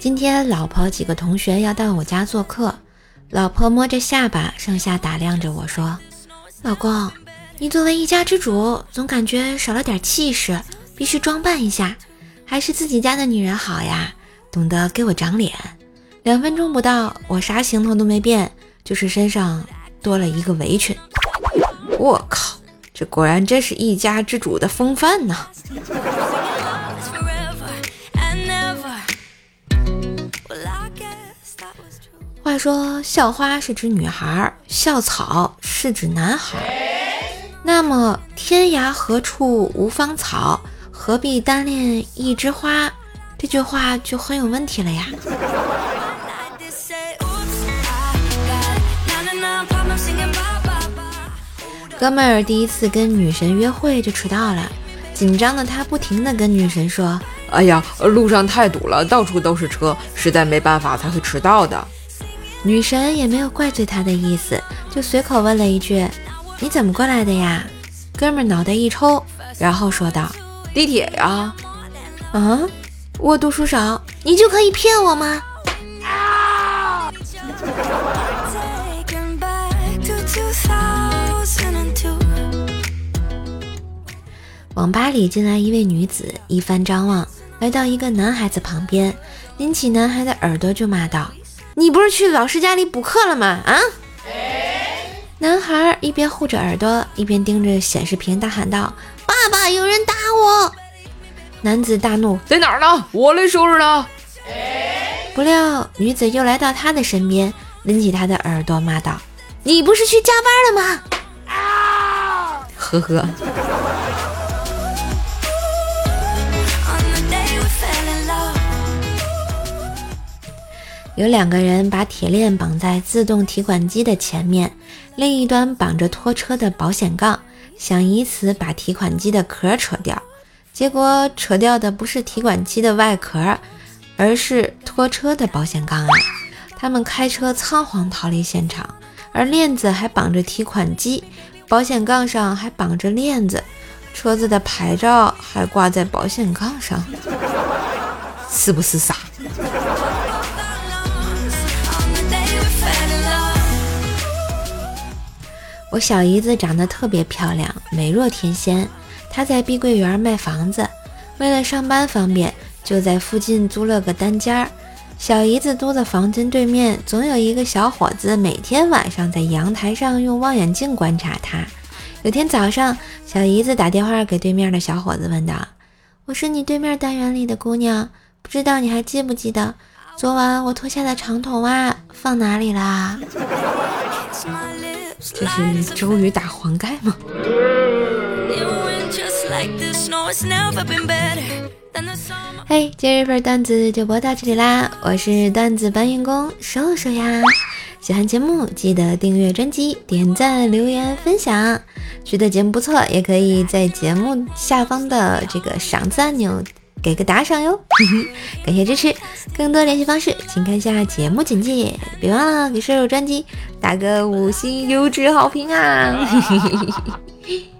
今天老婆几个同学要到我家做客，老婆摸着下巴，上下打量着我说：“老公，你作为一家之主，总感觉少了点气势，必须装扮一下。还是自己家的女人好呀，懂得给我长脸。”两分钟不到，我啥行头都没变，就是身上多了一个围裙。我靠，这果然真是一家之主的风范呢！话说，校花是指女孩，校草是指男孩。那么，天涯何处无芳草，何必单恋一枝花？这句话就很有问题了呀。哥们儿第一次跟女神约会就迟到了，紧张的他不停的跟女神说：“哎呀，路上太堵了，到处都是车，实在没办法才会迟到的。”女神也没有怪罪他的意思，就随口问了一句：“你怎么过来的呀？”哥们儿脑袋一抽，然后说道：“地铁呀。”啊，我读书少，你就可以骗我吗？网吧里进来一位女子，一番张望，来到一个男孩子旁边，拎起男孩的耳朵就骂道：“你不是去老师家里补课了吗？啊！”男孩一边护着耳朵，一边盯着显示屏大喊道：“爸爸，有人打我！”男子大怒：“在哪儿呢？我来收拾他！”不料女子又来到他的身边，拎起他的耳朵骂道：“你不是去加班了吗？”啊！呵呵。有两个人把铁链绑在自动提款机的前面，另一端绑着拖车的保险杠，想以此把提款机的壳扯掉。结果扯掉的不是提款机的外壳，而是拖车的保险杠啊！他们开车仓皇逃离现场，而链子还绑着提款机，保险杠上还绑着链子，车子的牌照还挂在保险杠上，是不是傻？我小姨子长得特别漂亮，美若天仙。她在碧桂园卖房子，为了上班方便，就在附近租了个单间儿。小姨子租的房间对面，总有一个小伙子每天晚上在阳台上用望远镜观察她。有天早上，小姨子打电话给对面的小伙子，问道：“我是你对面单元里的姑娘，不知道你还记不记得昨晚我脱下的长筒袜放哪里啦？” 这是周瑜打黄盖吗？嘿，今日份段子就播到这里啦！我是段子搬运工瘦瘦呀。喜欢节目记得订阅专辑、点赞、留言、分享。觉得节目不错，也可以在节目下方的这个赏字按钮。给个打赏哟，感谢支持！更多联系方式，请看下节目简介。别忘了给射手专辑打个五星优质好评啊！